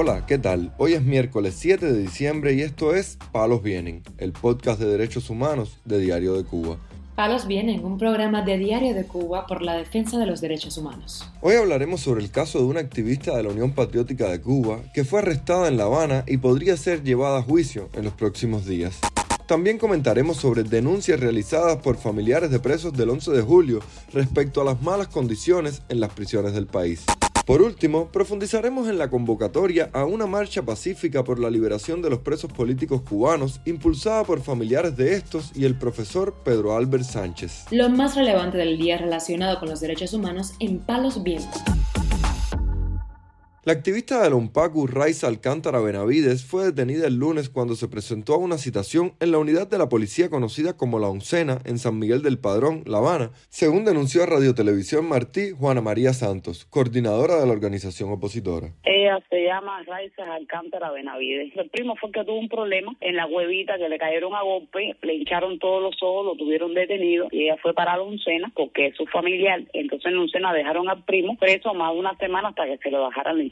Hola, ¿qué tal? Hoy es miércoles 7 de diciembre y esto es Palos Vienen, el podcast de derechos humanos de Diario de Cuba. Palos Vienen, un programa de Diario de Cuba por la defensa de los derechos humanos. Hoy hablaremos sobre el caso de una activista de la Unión Patriótica de Cuba que fue arrestada en La Habana y podría ser llevada a juicio en los próximos días. También comentaremos sobre denuncias realizadas por familiares de presos del 11 de julio respecto a las malas condiciones en las prisiones del país. Por último, profundizaremos en la convocatoria a una marcha pacífica por la liberación de los presos políticos cubanos impulsada por familiares de estos y el profesor Pedro Albert Sánchez. Lo más relevante del día relacionado con los derechos humanos en Palos Vientos. La activista de la UNPACU, Raiza Alcántara Benavides, fue detenida el lunes cuando se presentó a una citación en la unidad de la policía conocida como La Oncena en San Miguel del Padrón, La Habana, según denunció a Radio Televisión Martí Juana María Santos, coordinadora de la organización opositora. Ella se llama Raiza Alcántara Benavides. El primo fue que tuvo un problema en la huevita, que le cayeron a golpe, le hincharon todos los ojos, lo tuvieron detenido y ella fue para La Oncena porque es su familiar. Entonces en La Oncena dejaron al primo preso más de una semana hasta que se lo bajaran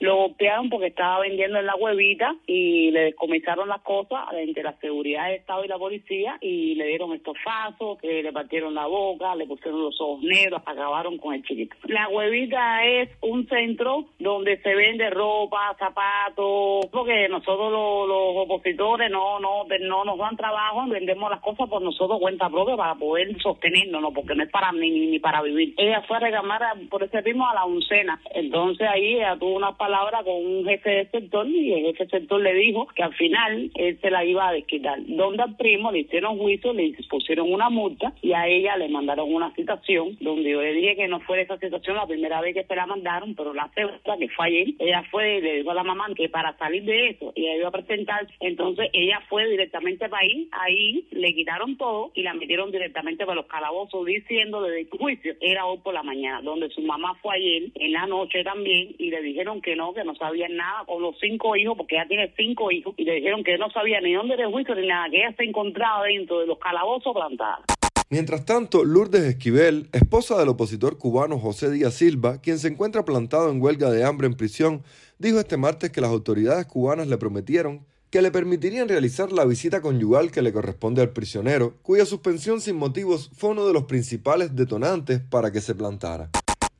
lo golpearon porque estaba vendiendo en la huevita y le descomisaron las cosas entre la seguridad del Estado y la policía y le dieron estos fasos, que le partieron la boca, le pusieron los ojos negros, acabaron con el chiquito. La huevita es un centro donde se vende ropa, zapatos, porque nosotros los, opositores no, no, no nos dan trabajo, vendemos las cosas por nosotros cuenta propia para poder sostenernos, ¿no? porque no es para ni, ni, para vivir. Ella fue a reclamar por ese ritmo a la oncena, entonces ahí tuvo una palabra con un jefe de sector y el jefe de sector le dijo que al final él se la iba a desquitar. Donde al primo le hicieron juicio, le pusieron una multa y a ella le mandaron una citación donde yo le dije que no fue esa situación la primera vez que se la mandaron, pero la segunda, que fue ayer, ella fue y le dijo a la mamá que para salir de eso ella iba a presentar, entonces ella fue directamente para ahí, ahí le quitaron todo y la metieron directamente para los calabozos diciendo desde el juicio era hoy por la mañana, donde su mamá fue ayer en la noche también y le dijeron que no, que no sabían nada con los cinco hijos, porque ella tiene cinco hijos, y le dijeron que no sabía ni dónde era el juicio ni nada, que ella se encontraba dentro de los calabozos plantados. Mientras tanto, Lourdes Esquivel, esposa del opositor cubano José Díaz Silva, quien se encuentra plantado en huelga de hambre en prisión, dijo este martes que las autoridades cubanas le prometieron que le permitirían realizar la visita conyugal que le corresponde al prisionero, cuya suspensión sin motivos fue uno de los principales detonantes para que se plantara.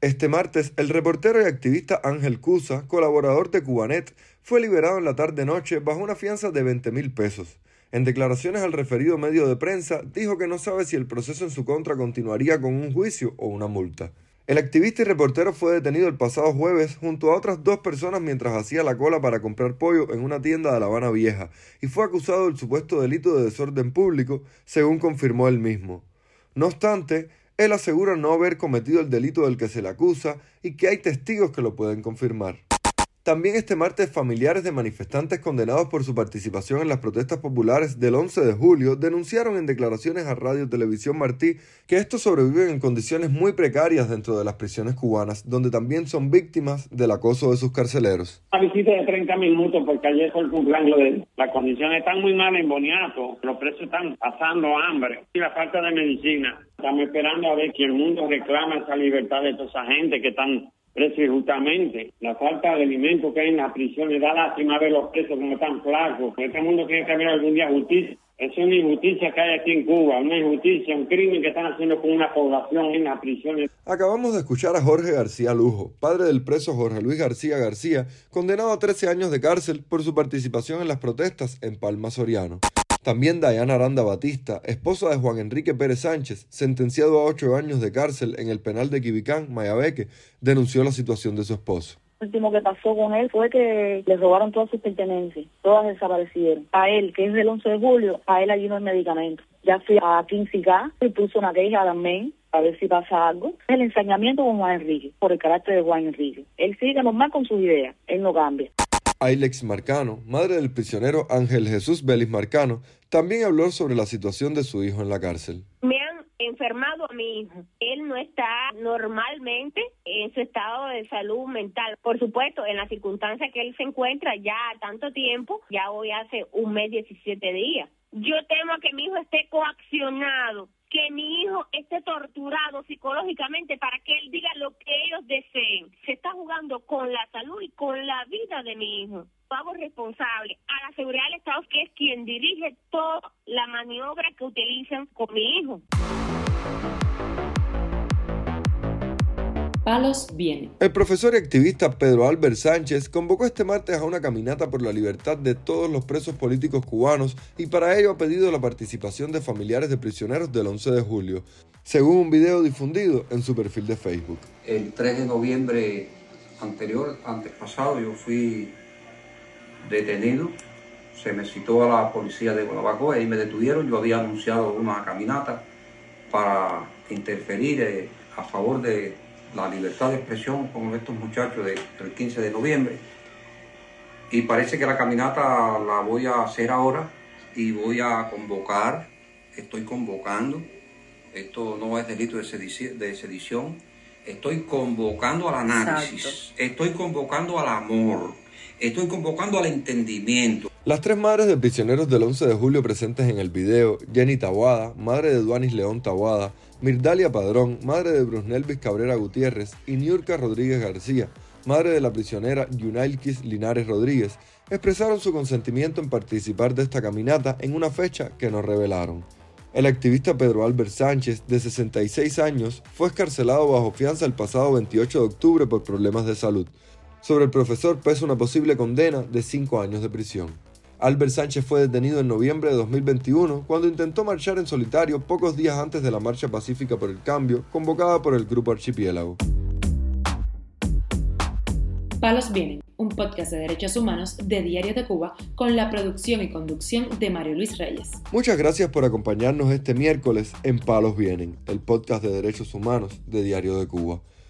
Este martes, el reportero y activista Ángel Cusa, colaborador de Cubanet, fue liberado en la tarde-noche bajo una fianza de 20 mil pesos. En declaraciones al referido medio de prensa, dijo que no sabe si el proceso en su contra continuaría con un juicio o una multa. El activista y reportero fue detenido el pasado jueves junto a otras dos personas mientras hacía la cola para comprar pollo en una tienda de La Habana Vieja y fue acusado del supuesto delito de desorden público, según confirmó él mismo. No obstante, él asegura no haber cometido el delito del que se le acusa y que hay testigos que lo pueden confirmar. También este martes familiares de manifestantes condenados por su participación en las protestas populares del 11 de julio denunciaron en declaraciones a Radio Televisión Martí que estos sobreviven en condiciones muy precarias dentro de las prisiones cubanas, donde también son víctimas del acoso de sus carceleros. Una visita de 30 minutos porque ayer fue el cumpleaños de. Las condiciones están muy malas en Boniato, los precios están pasando hambre y la falta de medicina. Estamos esperando a ver que el mundo reclama esa libertad de toda esa gente que están presos La falta de alimentos que hay en las prisiones da lástima ver los presos como están flacos. Este mundo tiene que haber algún día justicia. Es una injusticia que hay aquí en Cuba, una injusticia, un crimen que están haciendo con una población en las prisiones. Acabamos de escuchar a Jorge García Lujo, padre del preso Jorge Luis García García, condenado a 13 años de cárcel por su participación en las protestas en Palma Soriano. También Dayana Aranda Batista, esposa de Juan Enrique Pérez Sánchez, sentenciado a ocho años de cárcel en el penal de Quibicán, Mayabeque, denunció la situación de su esposo. Lo último que pasó con él fue que le robaron todas sus pertenencias, todas desaparecieron. A él, que es del 11 de julio, a él allí no hay medicamento. Ya fui a K y puso una queja también a ver si pasa algo. El ensañamiento con Juan Enrique, por el carácter de Juan Enrique. Él sigue normal con sus ideas, él no cambia. Ailex Marcano, madre del prisionero Ángel Jesús Vélez Marcano, también habló sobre la situación de su hijo en la cárcel. Me han enfermado a mi hijo. Él no está normalmente en su estado de salud mental. Por supuesto, en la circunstancia que él se encuentra ya tanto tiempo, ya hoy hace un mes 17 días. Yo temo que mi hijo esté coaccionado, que mi hijo esté torturado psicológicamente para que él diga lo que ellos deseen. Se está jugando con la salud y con la vida de mi hijo. Hago responsable a la seguridad del Estado, que es quien dirige toda la maniobra que utilizan con mi hijo. Palos viene. El profesor y activista Pedro Albert Sánchez convocó este martes a una caminata por la libertad de todos los presos políticos cubanos y para ello ha pedido la participación de familiares de prisioneros del 11 de julio, según un video difundido en su perfil de Facebook. El 3 de noviembre anterior, antes pasado, yo fui detenido, se me citó a la policía de Guanabacoa y me detuvieron. Yo había anunciado una caminata para interferir eh, a favor de la libertad de expresión con estos muchachos del 15 de noviembre. Y parece que la caminata la voy a hacer ahora y voy a convocar, estoy convocando, esto no es delito de sedición, estoy convocando al análisis, estoy convocando al amor, estoy convocando al entendimiento. Las tres madres de prisioneros del 11 de julio presentes en el video, Jenny Tawada, madre de Duanis León Tawada, Mirdalia Padrón, madre de Brusnelvis Cabrera Gutiérrez, y Niurka Rodríguez García, madre de la prisionera Yunailkis Linares Rodríguez, expresaron su consentimiento en participar de esta caminata en una fecha que nos revelaron. El activista Pedro Albert Sánchez, de 66 años, fue escarcelado bajo fianza el pasado 28 de octubre por problemas de salud. Sobre el profesor pesa una posible condena de 5 años de prisión. Albert Sánchez fue detenido en noviembre de 2021 cuando intentó marchar en solitario pocos días antes de la Marcha Pacífica por el Cambio convocada por el Grupo Archipiélago. Palos Vienen, un podcast de derechos humanos de Diario de Cuba con la producción y conducción de Mario Luis Reyes. Muchas gracias por acompañarnos este miércoles en Palos Vienen, el podcast de derechos humanos de Diario de Cuba.